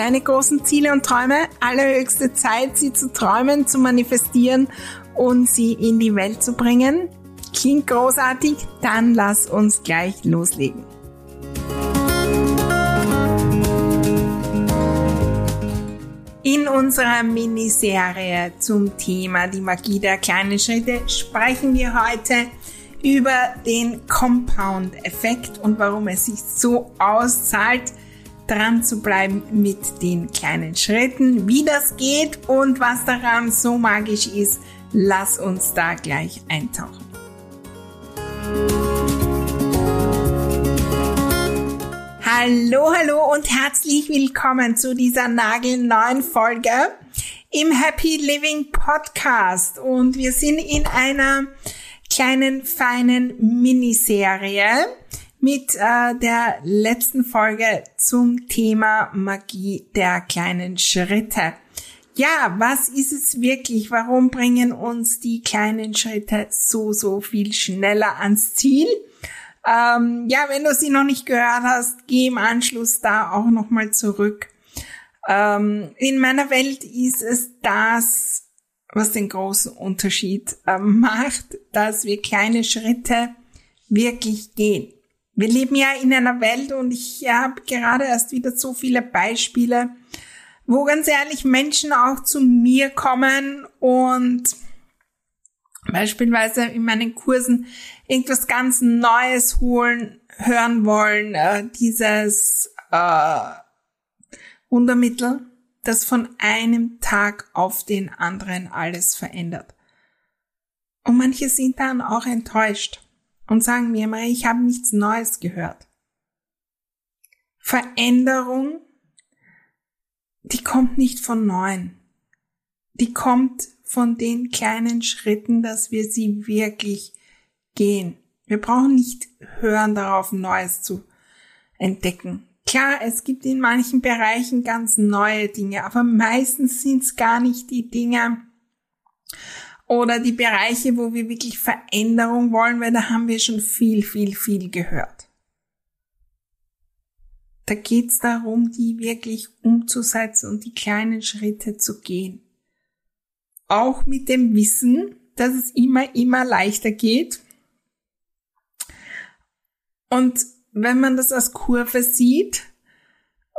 deine großen Ziele und Träume. Allerhöchste Zeit, sie zu träumen, zu manifestieren und sie in die Welt zu bringen. Klingt großartig? Dann lass uns gleich loslegen. In unserer Miniserie zum Thema die Magie der kleinen Schritte sprechen wir heute über den Compound-Effekt und warum es sich so auszahlt, dran zu bleiben mit den kleinen Schritten, wie das geht und was daran so magisch ist, lass uns da gleich eintauchen. Hallo, hallo und herzlich willkommen zu dieser nagelneuen Folge im Happy Living Podcast und wir sind in einer kleinen feinen Miniserie mit äh, der letzten Folge zum Thema Magie der kleinen Schritte. Ja, was ist es wirklich? Warum bringen uns die kleinen Schritte so, so viel schneller ans Ziel? Ähm, ja, wenn du sie noch nicht gehört hast, geh im Anschluss da auch nochmal zurück. Ähm, in meiner Welt ist es das, was den großen Unterschied äh, macht, dass wir kleine Schritte wirklich gehen. Wir leben ja in einer Welt und ich habe gerade erst wieder so viele Beispiele, wo ganz ehrlich Menschen auch zu mir kommen und beispielsweise in meinen Kursen irgendwas ganz Neues holen, hören wollen, äh, dieses äh, Wundermittel, das von einem Tag auf den anderen alles verändert. Und manche sind dann auch enttäuscht und sagen mir immer, ich habe nichts Neues gehört. Veränderung, die kommt nicht von Neuen. Die kommt von den kleinen Schritten, dass wir sie wirklich gehen. Wir brauchen nicht hören darauf, Neues zu entdecken. Klar, es gibt in manchen Bereichen ganz neue Dinge, aber meistens sind es gar nicht die Dinge, oder die Bereiche, wo wir wirklich Veränderung wollen, weil da haben wir schon viel, viel, viel gehört. Da geht's darum, die wirklich umzusetzen und die kleinen Schritte zu gehen. Auch mit dem Wissen, dass es immer, immer leichter geht. Und wenn man das als Kurve sieht,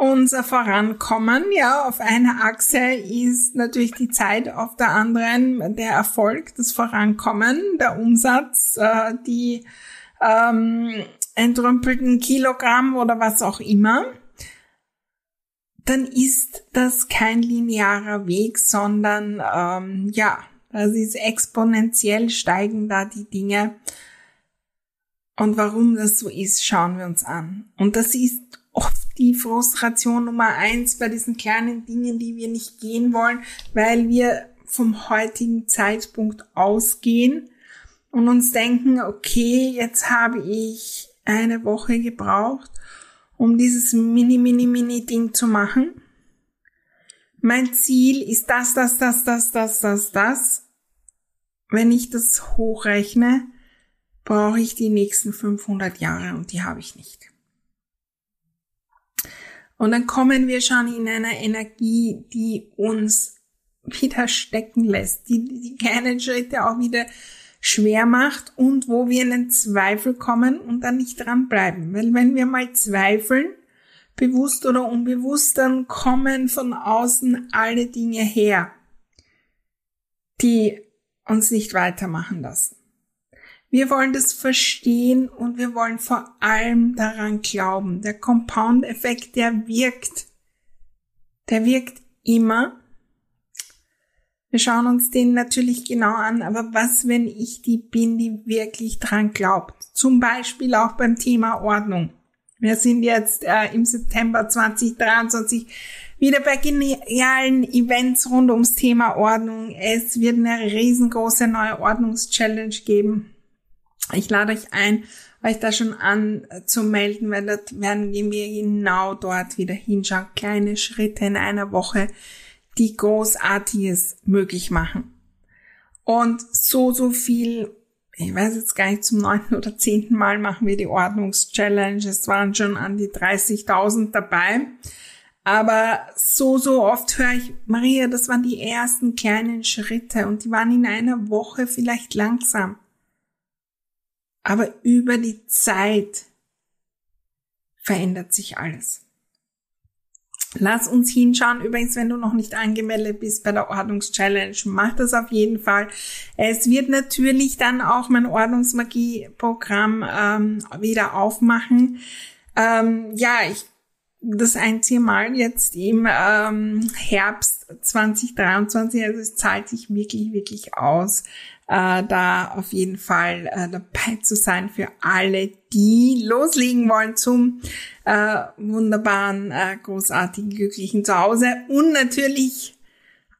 unser Vorankommen. Ja, auf einer Achse ist natürlich die Zeit, auf der anderen der Erfolg, das Vorankommen, der Umsatz, äh, die ähm, entrümpelten Kilogramm oder was auch immer. Dann ist das kein linearer Weg, sondern ähm, ja, das ist exponentiell steigen da die Dinge. Und warum das so ist, schauen wir uns an. Und das ist oft die Frustration Nummer eins bei diesen kleinen Dingen, die wir nicht gehen wollen, weil wir vom heutigen Zeitpunkt ausgehen und uns denken, okay, jetzt habe ich eine Woche gebraucht, um dieses mini, mini, mini Ding zu machen. Mein Ziel ist das, das, das, das, das, das, das. Wenn ich das hochrechne, brauche ich die nächsten 500 Jahre und die habe ich nicht. Und dann kommen wir schon in einer Energie, die uns wieder stecken lässt, die die kleinen Schritte auch wieder schwer macht und wo wir in den Zweifel kommen und dann nicht dranbleiben. Weil wenn wir mal zweifeln, bewusst oder unbewusst, dann kommen von außen alle Dinge her, die uns nicht weitermachen lassen. Wir wollen das verstehen und wir wollen vor allem daran glauben. Der Compound-Effekt, der wirkt. Der wirkt immer. Wir schauen uns den natürlich genau an, aber was, wenn ich die bin, die wirklich dran glaubt? Zum Beispiel auch beim Thema Ordnung. Wir sind jetzt äh, im September 2023 wieder bei genialen Events rund ums Thema Ordnung. Es wird eine riesengroße neue Ordnungschallenge geben. Ich lade euch ein, euch da schon anzumelden, weil dort werden wir genau dort wieder hinschauen. Kleine Schritte in einer Woche, die Großartiges möglich machen. Und so, so viel ich weiß jetzt gar nicht, zum neunten oder zehnten Mal machen wir die Ordnungschallenge. Es waren schon an die 30.000 dabei. Aber so, so oft höre ich, Maria, das waren die ersten kleinen Schritte und die waren in einer Woche vielleicht langsam. Aber über die Zeit verändert sich alles. Lass uns hinschauen. Übrigens, wenn du noch nicht angemeldet bist bei der Ordnungschallenge, mach das auf jeden Fall. Es wird natürlich dann auch mein Ordnungsmagie-Programm ähm, wieder aufmachen. Ähm, ja, ich das einzige Mal jetzt im ähm, Herbst 2023. Also es zahlt sich wirklich, wirklich aus, äh, da auf jeden Fall äh, dabei zu sein für alle, die loslegen wollen zum äh, wunderbaren, äh, großartigen, glücklichen Zuhause und natürlich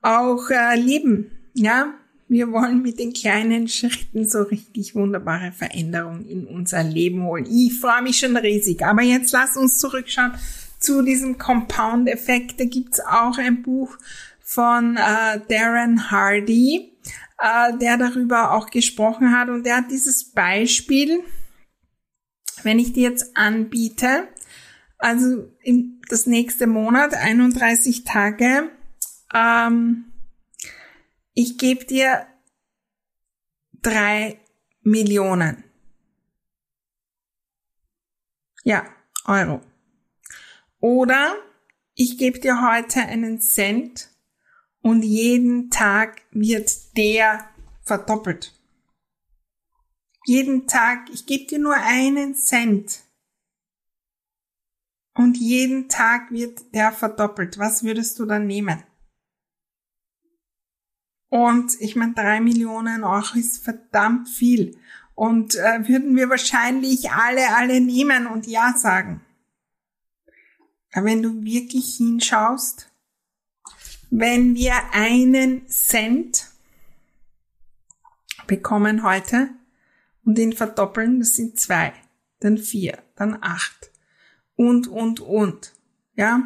auch äh, leben. Ja, wir wollen mit den kleinen Schritten so richtig wunderbare Veränderungen in unser Leben holen. Ich freue mich schon riesig. Aber jetzt lass uns zurückschauen zu diesem Compound-Effekt. Da gibt's auch ein Buch von äh, Darren Hardy äh, der darüber auch gesprochen hat. Und der hat dieses Beispiel, wenn ich dir jetzt anbiete, also in das nächste Monat, 31 Tage, ähm, ich gebe dir drei Millionen. Ja, Euro. Oder ich gebe dir heute einen Cent und jeden Tag wird der verdoppelt. Jeden Tag, ich gebe dir nur einen Cent und jeden Tag wird der verdoppelt. Was würdest du dann nehmen? Und ich meine, drei Millionen Euro ist verdammt viel. Und äh, würden wir wahrscheinlich alle, alle nehmen und Ja sagen. Aber wenn du wirklich hinschaust, wenn wir einen Cent bekommen heute und ihn verdoppeln, das sind zwei, dann vier, dann acht und, und, und. Ja?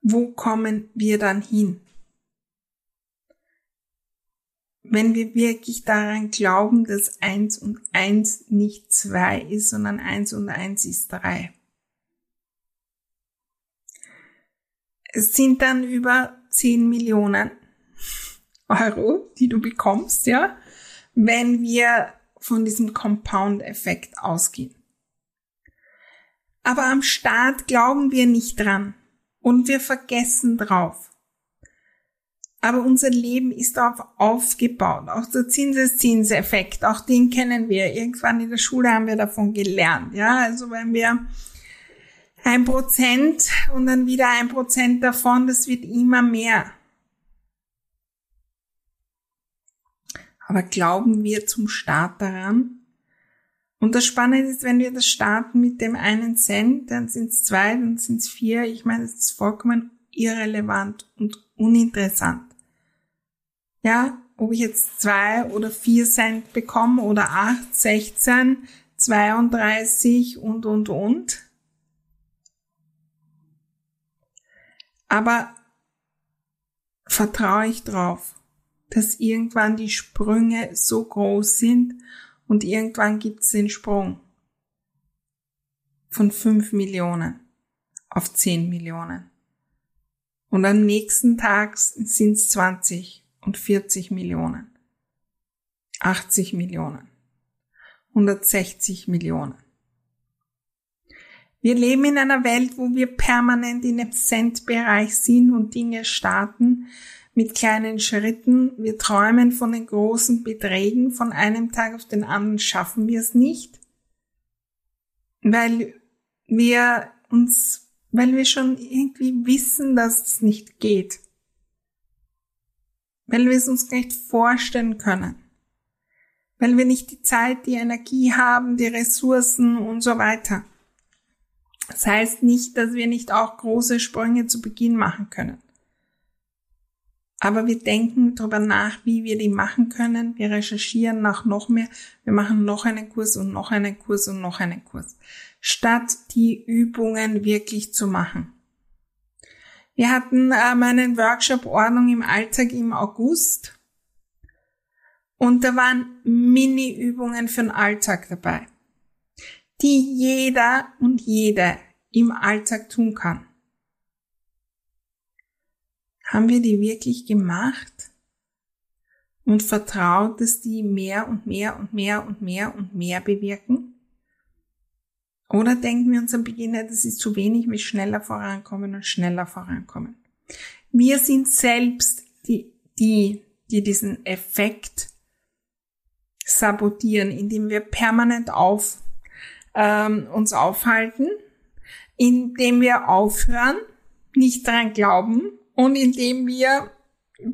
Wo kommen wir dann hin? Wenn wir wirklich daran glauben, dass eins und eins nicht zwei ist, sondern eins und eins ist drei. Es sind dann über 10 Millionen Euro, die du bekommst, ja, wenn wir von diesem Compound-Effekt ausgehen. Aber am Start glauben wir nicht dran und wir vergessen drauf. Aber unser Leben ist darauf aufgebaut. Auch der Zinseszinseffekt, auch den kennen wir. Irgendwann in der Schule haben wir davon gelernt. Ja, also wenn wir ein Prozent und dann wieder ein Prozent davon, das wird immer mehr. Aber glauben wir zum Start daran? Und das Spannende ist, wenn wir das starten mit dem einen Cent, dann sind es zwei, dann sind es vier. Ich meine, das ist vollkommen irrelevant und uninteressant. Ja, ob ich jetzt zwei oder vier Cent bekomme oder acht, sechzehn, 32 und, und, und. Aber vertraue ich drauf, dass irgendwann die Sprünge so groß sind und irgendwann gibt es den Sprung von 5 Millionen auf 10 Millionen. Und am nächsten Tag sind es 20 und 40 Millionen, 80 Millionen, 160 Millionen. Wir leben in einer Welt, wo wir permanent in dem Cent-Bereich sind und Dinge starten mit kleinen Schritten. Wir träumen von den großen Beträgen. Von einem Tag auf den anderen schaffen wir es nicht, weil wir uns, weil wir schon irgendwie wissen, dass es nicht geht. Weil wir es uns nicht vorstellen können. Weil wir nicht die Zeit, die Energie haben, die Ressourcen und so weiter. Das heißt nicht, dass wir nicht auch große Sprünge zu Beginn machen können. Aber wir denken darüber nach, wie wir die machen können. Wir recherchieren nach noch mehr. Wir machen noch einen Kurs und noch einen Kurs und noch einen Kurs. Statt die Übungen wirklich zu machen. Wir hatten äh, meinen Workshop Ordnung im Alltag im August. Und da waren Mini-Übungen für den Alltag dabei die jeder und jede im Alltag tun kann. Haben wir die wirklich gemacht und vertraut, dass die mehr und mehr und mehr und mehr und mehr bewirken? Oder denken wir uns am Beginn, das ist zu wenig, wir schneller vorankommen und schneller vorankommen? Wir sind selbst die, die, die diesen Effekt sabotieren, indem wir permanent auf ähm, uns aufhalten, indem wir aufhören, nicht daran glauben und indem wir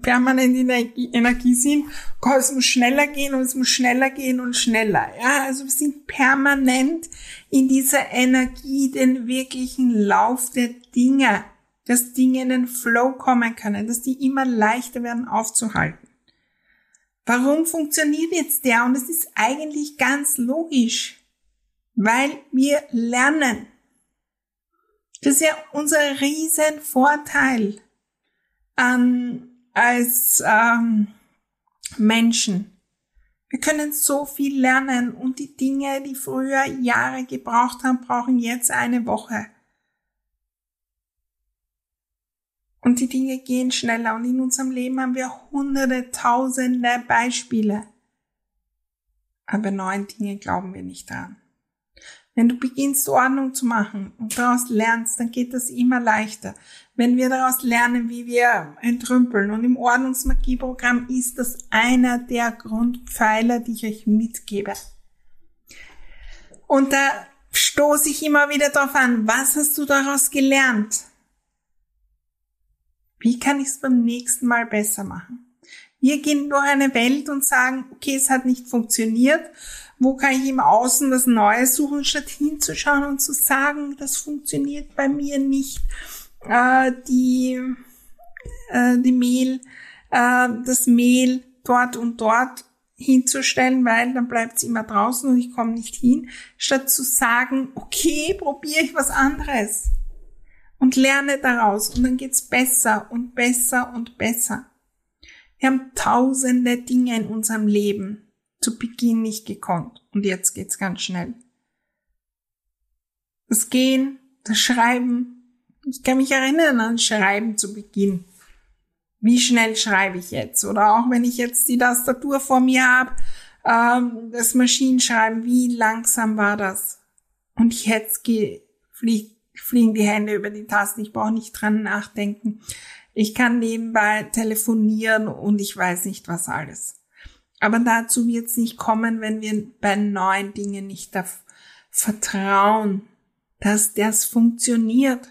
permanent in der Energie sind, oh, es muss schneller gehen und es muss schneller gehen und schneller. Ja, also wir sind permanent in dieser Energie, den wirklichen Lauf der Dinge, dass Dinge in den Flow kommen können, dass die immer leichter werden aufzuhalten. Warum funktioniert jetzt der? Und es ist eigentlich ganz logisch weil wir lernen. Das ist ja unser riesen Vorteil an, als ähm, Menschen. Wir können so viel lernen und die Dinge, die früher Jahre gebraucht haben, brauchen jetzt eine Woche. Und die Dinge gehen schneller und in unserem Leben haben wir hunderte, tausende Beispiele. Aber neuen Dinge glauben wir nicht dran. Wenn du beginnst, Ordnung zu machen und daraus lernst, dann geht das immer leichter. Wenn wir daraus lernen, wie wir entrümpeln und im Ordnungsmagieprogramm ist das einer der Grundpfeiler, die ich euch mitgebe. Und da stoße ich immer wieder darauf an, was hast du daraus gelernt? Wie kann ich es beim nächsten Mal besser machen? Wir gehen durch eine Welt und sagen, okay, es hat nicht funktioniert wo kann ich im Außen das Neue suchen, statt hinzuschauen und zu sagen, das funktioniert bei mir nicht. Äh, die, äh, die Mehl, äh, das Mehl dort und dort hinzustellen, weil dann bleibt es immer draußen und ich komme nicht hin, statt zu sagen, okay, probiere ich was anderes und lerne daraus und dann geht's besser und besser und besser. Wir haben tausende Dinge in unserem Leben, zu Beginn nicht gekonnt. Und jetzt geht's ganz schnell. Das Gehen, das Schreiben. Ich kann mich erinnern an Schreiben zu Beginn. Wie schnell schreibe ich jetzt? Oder auch wenn ich jetzt die Tastatur vor mir habe, ähm, das Maschinenschreiben, wie langsam war das? Und jetzt flieg, fliegen die Hände über die Tasten. Ich brauche nicht dran nachdenken. Ich kann nebenbei telefonieren und ich weiß nicht was alles. Aber dazu wird es nicht kommen, wenn wir bei neuen Dingen nicht vertrauen, dass das funktioniert.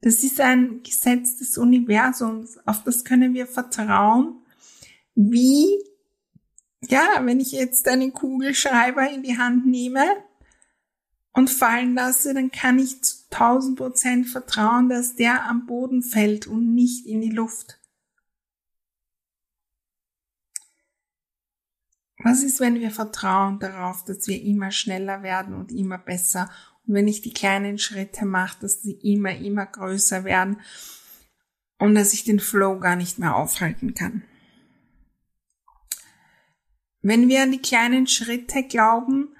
Das ist ein Gesetz des Universums, auf das können wir vertrauen. Wie, ja, wenn ich jetzt einen Kugelschreiber in die Hand nehme und fallen lasse, dann kann ich 1000 Prozent vertrauen, dass der am Boden fällt und nicht in die Luft. Was ist, wenn wir vertrauen darauf, dass wir immer schneller werden und immer besser? Und wenn ich die kleinen Schritte mache, dass sie immer, immer größer werden und dass ich den Flow gar nicht mehr aufhalten kann. Wenn wir an die kleinen Schritte glauben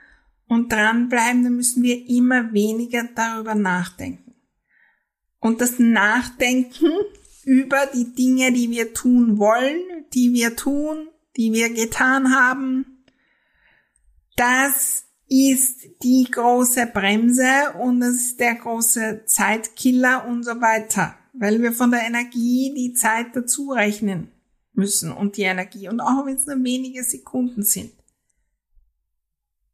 und dranbleiben, dann müssen wir immer weniger darüber nachdenken. Und das Nachdenken über die Dinge, die wir tun wollen, die wir tun, die wir getan haben, das ist die große Bremse und das ist der große Zeitkiller und so weiter, weil wir von der Energie die Zeit dazu rechnen müssen und die Energie und auch wenn es nur wenige Sekunden sind.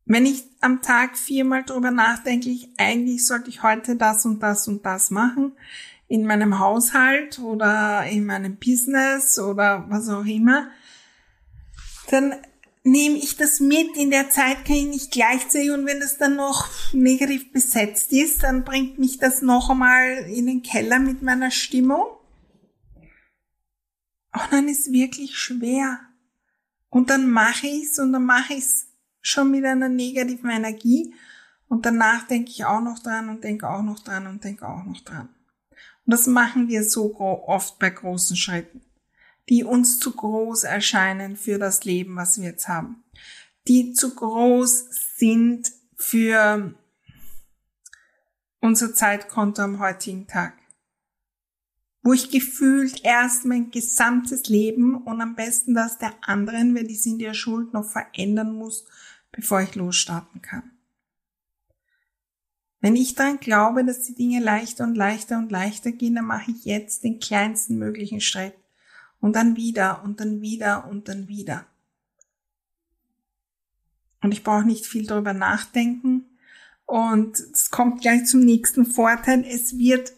Wenn ich am Tag viermal drüber nachdenke, ich, eigentlich sollte ich heute das und das und das machen, in meinem Haushalt oder in meinem Business oder was auch immer, dann nehme ich das mit. In der Zeit kann ich nicht gleichzeitig und wenn das dann noch negativ besetzt ist, dann bringt mich das noch einmal in den Keller mit meiner Stimmung. Und dann ist wirklich schwer. Und dann mache ich's und dann mache ich's schon mit einer negativen Energie. Und danach denke ich auch noch dran und denke auch noch dran und denke auch noch dran. Und das machen wir so oft bei großen Schritten, die uns zu groß erscheinen für das Leben, was wir jetzt haben, die zu groß sind für unser Zeitkonto am heutigen Tag, wo ich gefühlt erst mein gesamtes Leben und am besten das der anderen, weil die sind ja schuld, noch verändern muss, bevor ich losstarten kann. Wenn ich daran glaube, dass die Dinge leichter und leichter und leichter gehen, dann mache ich jetzt den kleinsten möglichen Schritt. Und dann wieder und dann wieder und dann wieder. Und ich brauche nicht viel darüber nachdenken. Und es kommt gleich zum nächsten Vorteil. Es wird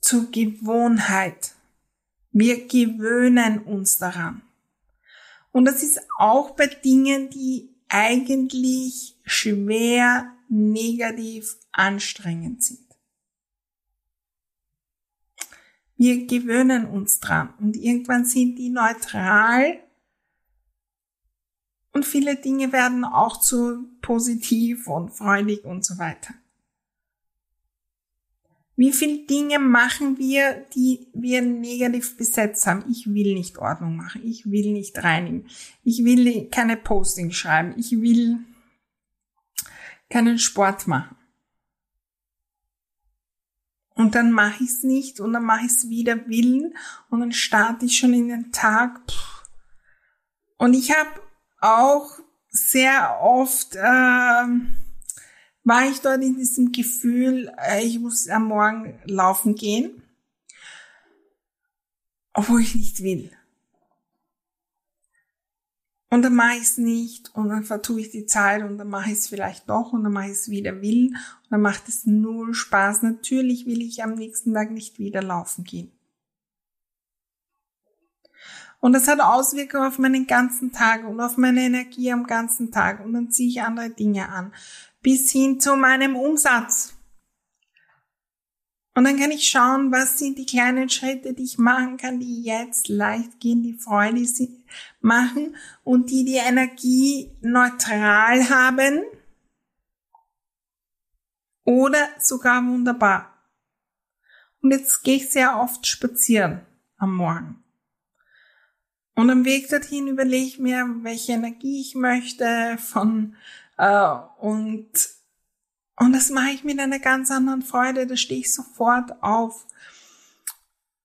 zur Gewohnheit. Wir gewöhnen uns daran. Und das ist auch bei Dingen, die eigentlich schwer negativ anstrengend sind. Wir gewöhnen uns dran und irgendwann sind die neutral und viele Dinge werden auch zu positiv und freudig und so weiter. Wie viele Dinge machen wir, die wir negativ besetzt haben? Ich will nicht Ordnung machen. Ich will nicht reinigen. Ich will keine Posting schreiben. Ich will keinen Sport machen. Und dann mache ich es nicht und dann mache ich es wieder willen und dann starte ich schon in den Tag. Und ich habe auch sehr oft, äh, war ich dort in diesem Gefühl, äh, ich muss am Morgen laufen gehen, obwohl ich nicht will. Und dann mache ich es nicht und dann vertue ich die Zeit und dann mache ich es vielleicht doch und dann mache ich es wieder will und dann macht es null Spaß. Natürlich will ich am nächsten Tag nicht wieder laufen gehen. Und das hat Auswirkungen auf meinen ganzen Tag und auf meine Energie am ganzen Tag und dann ziehe ich andere Dinge an. Bis hin zu meinem Umsatz. Und dann kann ich schauen, was sind die kleinen Schritte, die ich machen kann, die jetzt leicht gehen, die Freude machen und die die Energie neutral haben oder sogar wunderbar. Und jetzt gehe ich sehr oft spazieren am Morgen. Und am Weg dorthin überlege ich mir, welche Energie ich möchte von äh, und und das mache ich mit einer ganz anderen Freude. Da stehe ich sofort auf.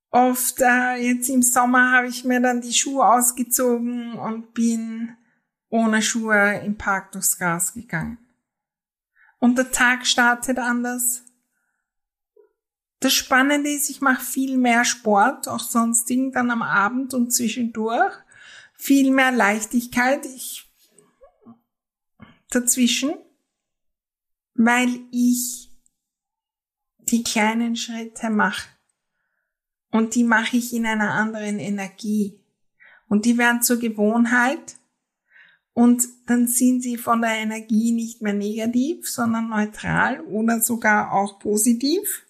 Oft äh, jetzt im Sommer habe ich mir dann die Schuhe ausgezogen und bin ohne Schuhe im Park durchs Gras gegangen. Und der Tag startet anders. Das Spannende ist, ich mache viel mehr Sport, auch sonst dann am Abend und zwischendurch. Viel mehr Leichtigkeit. Ich dazwischen weil ich die kleinen Schritte mache. Und die mache ich in einer anderen Energie. Und die werden zur Gewohnheit. Und dann sind sie von der Energie nicht mehr negativ, sondern neutral oder sogar auch positiv.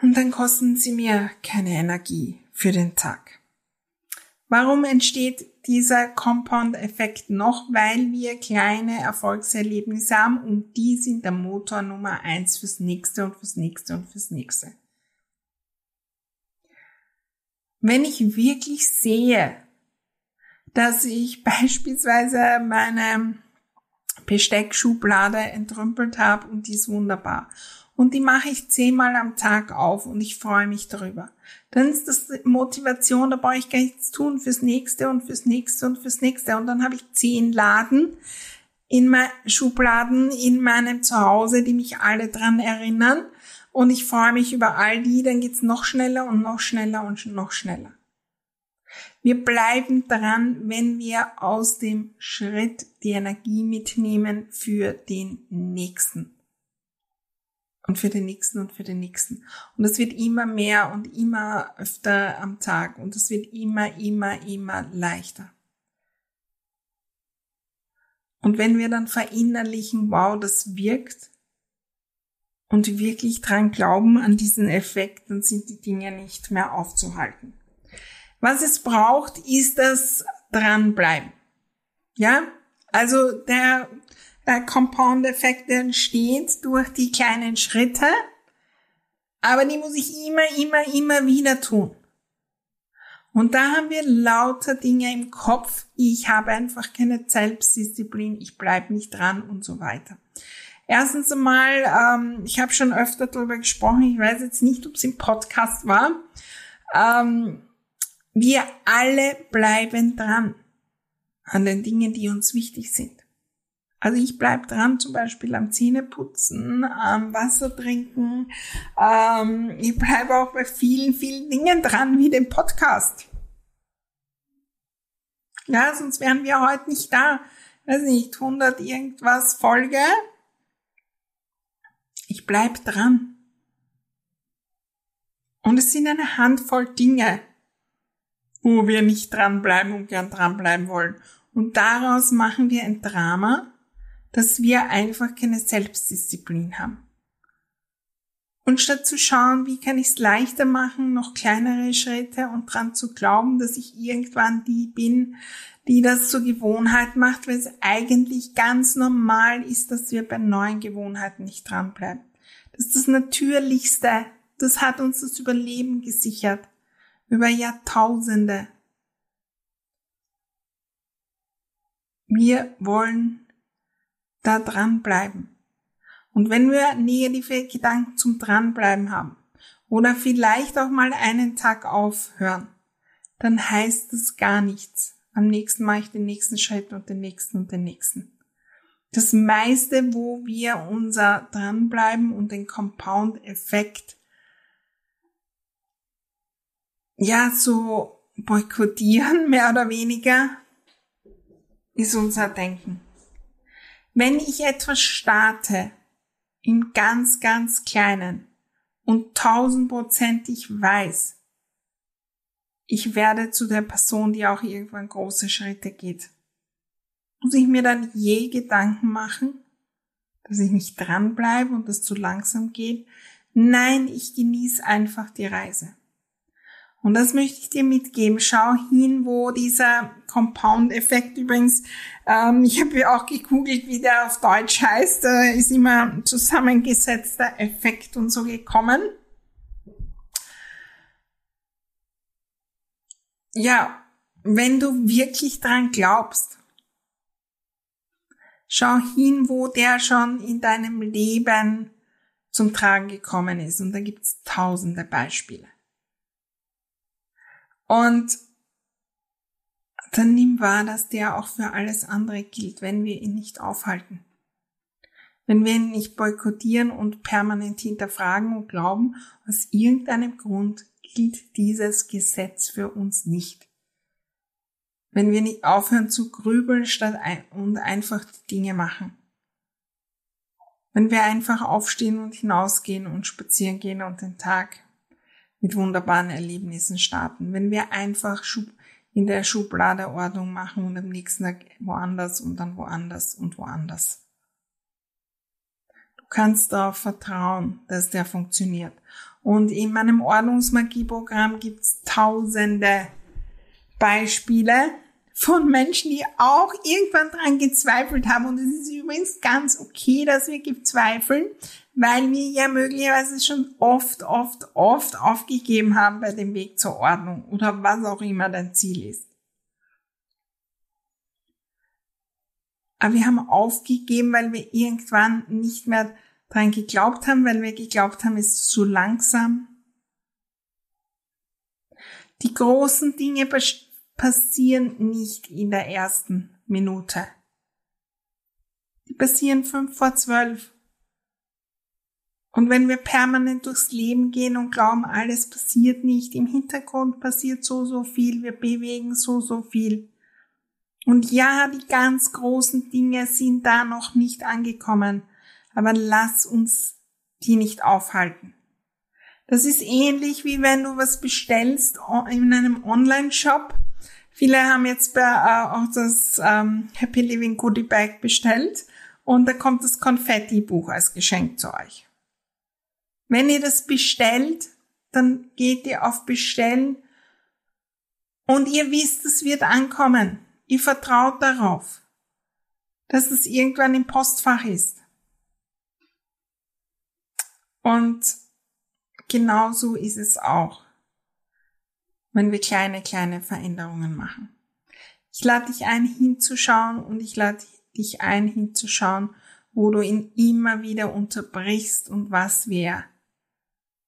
Und dann kosten sie mir keine Energie für den Tag. Warum entsteht dieser Compound-Effekt noch? Weil wir kleine Erfolgserlebnisse haben und die sind der Motor Nummer eins fürs nächste und fürs nächste und fürs nächste. Wenn ich wirklich sehe, dass ich beispielsweise meine Besteckschublade entrümpelt habe und die ist wunderbar. Und die mache ich zehnmal am Tag auf und ich freue mich darüber. Dann ist das Motivation, da brauche ich gar nichts tun fürs nächste und fürs nächste und fürs nächste. Und dann habe ich zehn Laden in mein, Schubladen in meinem Zuhause, die mich alle dran erinnern. Und ich freue mich über all die, dann geht's noch schneller und noch schneller und noch schneller. Wir bleiben dran, wenn wir aus dem Schritt die Energie mitnehmen für den nächsten. Und für den nächsten und für den nächsten. Und es wird immer mehr und immer öfter am Tag. Und es wird immer, immer, immer leichter. Und wenn wir dann verinnerlichen, wow, das wirkt, und wirklich dran glauben an diesen Effekt, dann sind die Dinge nicht mehr aufzuhalten. Was es braucht, ist das dranbleiben. Ja? Also der, der Compound-Effekt entsteht durch die kleinen Schritte, aber die muss ich immer, immer, immer wieder tun. Und da haben wir lauter Dinge im Kopf. Ich habe einfach keine Selbstdisziplin, ich bleibe nicht dran und so weiter. Erstens einmal, ähm, ich habe schon öfter darüber gesprochen, ich weiß jetzt nicht, ob es im Podcast war. Ähm, wir alle bleiben dran an den Dingen, die uns wichtig sind. Also ich bleib dran, zum Beispiel am Zähneputzen, am Wasser trinken. Ähm, ich bleibe auch bei vielen, vielen Dingen dran, wie dem Podcast. Ja, sonst wären wir heute nicht da. Weiß nicht, 100 irgendwas Folge. Ich bleib dran. Und es sind eine Handvoll Dinge, wo wir nicht dranbleiben und gern dranbleiben wollen. Und daraus machen wir ein Drama, dass wir einfach keine Selbstdisziplin haben. Und statt zu schauen, wie kann ich es leichter machen, noch kleinere Schritte und dran zu glauben, dass ich irgendwann die bin, die das zur Gewohnheit macht, weil es eigentlich ganz normal ist, dass wir bei neuen Gewohnheiten nicht dranbleiben. Das ist das Natürlichste. Das hat uns das Überleben gesichert über Jahrtausende. Wir wollen da dranbleiben. Und wenn wir negative Gedanken zum Dranbleiben haben oder vielleicht auch mal einen Tag aufhören, dann heißt es gar nichts. Am nächsten mache ich den nächsten Schritt und den nächsten und den nächsten. Das meiste, wo wir unser Dranbleiben und den Compound-Effekt ja, so boykottieren, mehr oder weniger, ist unser Denken. Wenn ich etwas starte, im ganz, ganz kleinen und tausendprozentig weiß, ich werde zu der Person, die auch irgendwann große Schritte geht, muss ich mir dann je Gedanken machen, dass ich nicht dranbleibe und es zu langsam geht? Nein, ich genieße einfach die Reise. Und das möchte ich dir mitgeben. Schau hin, wo dieser Compound-Effekt übrigens, ähm, ich habe ja auch gegoogelt, wie der auf Deutsch heißt, da ist immer zusammengesetzter Effekt und so gekommen. Ja, wenn du wirklich dran glaubst, schau hin, wo der schon in deinem Leben zum Tragen gekommen ist. Und da gibt's tausende Beispiele. Und dann nimm wahr, dass der auch für alles andere gilt, wenn wir ihn nicht aufhalten. Wenn wir ihn nicht boykottieren und permanent hinterfragen und glauben, aus irgendeinem Grund gilt dieses Gesetz für uns nicht. Wenn wir nicht aufhören zu grübeln statt ein und einfach die Dinge machen. Wenn wir einfach aufstehen und hinausgehen und spazieren gehen und den Tag mit wunderbaren Erlebnissen starten. Wenn wir einfach in der Schublade Ordnung machen und am nächsten Tag woanders und dann woanders und woanders. Du kannst darauf vertrauen, dass der funktioniert. Und in meinem Ordnungsmagieprogramm gibt's tausende Beispiele von Menschen, die auch irgendwann dran gezweifelt haben. Und es ist übrigens ganz okay, dass wir zweifeln, weil wir ja möglicherweise schon oft, oft, oft aufgegeben haben bei dem Weg zur Ordnung oder was auch immer dein Ziel ist. Aber wir haben aufgegeben, weil wir irgendwann nicht mehr dran geglaubt haben, weil wir geglaubt haben, es ist zu langsam. Die großen Dinge passieren nicht in der ersten Minute. Die passieren fünf vor zwölf. Und wenn wir permanent durchs Leben gehen und glauben, alles passiert nicht, im Hintergrund passiert so, so viel, wir bewegen so, so viel. Und ja, die ganz großen Dinge sind da noch nicht angekommen, aber lass uns die nicht aufhalten. Das ist ähnlich wie wenn du was bestellst in einem Online-Shop. Viele haben jetzt äh, auch das ähm, Happy Living Goodie Bag bestellt und da kommt das Konfetti-Buch als Geschenk zu euch. Wenn ihr das bestellt, dann geht ihr auf Bestellen und ihr wisst, es wird ankommen. Ihr vertraut darauf, dass es irgendwann im Postfach ist. Und genauso ist es auch, wenn wir kleine, kleine Veränderungen machen. Ich lade dich ein, hinzuschauen und ich lade dich ein, hinzuschauen, wo du ihn immer wieder unterbrichst und was wäre,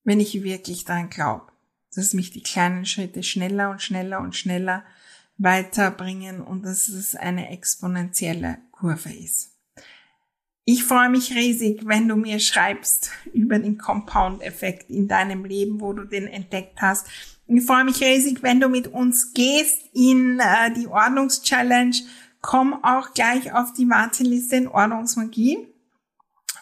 wenn ich wirklich daran glaube, dass mich die kleinen Schritte schneller und schneller und schneller weiterbringen und dass es eine exponentielle Kurve ist. Ich freue mich riesig, wenn du mir schreibst über den Compound-Effekt in deinem Leben, wo du den entdeckt hast. Ich freue mich riesig, wenn du mit uns gehst in äh, die Ordnungschallenge. Komm auch gleich auf die Warteliste in Ordnungsmagie.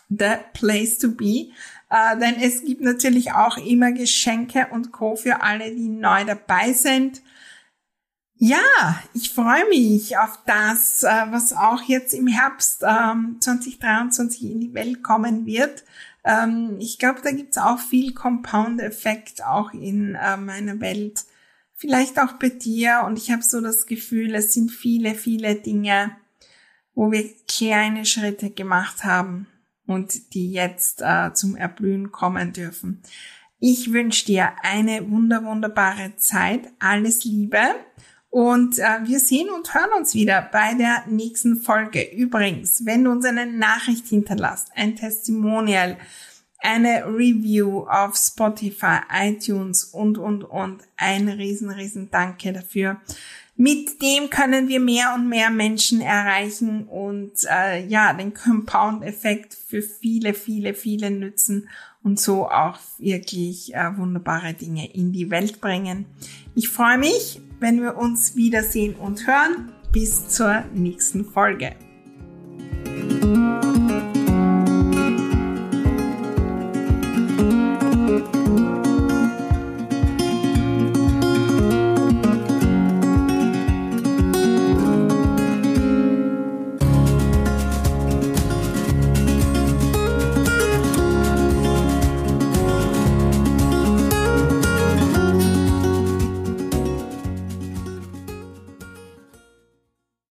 The place to be. Äh, denn es gibt natürlich auch immer Geschenke und Co. für alle, die neu dabei sind. Ja, ich freue mich auf das, äh, was auch jetzt im Herbst ähm, 2023 in die Welt kommen wird. Ähm, ich glaube, da gibt's auch viel Compound-Effekt auch in äh, meiner Welt. Vielleicht auch bei dir. Und ich habe so das Gefühl, es sind viele, viele Dinge, wo wir kleine Schritte gemacht haben und die jetzt äh, zum Erblühen kommen dürfen. Ich wünsche dir eine wunder, wunderbare Zeit. Alles Liebe. Und äh, wir sehen und hören uns wieder bei der nächsten Folge. Übrigens, wenn du uns eine Nachricht hinterlässt, ein Testimonial, eine Review auf Spotify, iTunes und, und, und, ein riesen, riesen Danke dafür. Mit dem können wir mehr und mehr Menschen erreichen und äh, ja, den Compound-Effekt für viele, viele, viele nützen und so auch wirklich äh, wunderbare Dinge in die Welt bringen. Ich freue mich, wenn wir uns wiedersehen und hören. Bis zur nächsten Folge.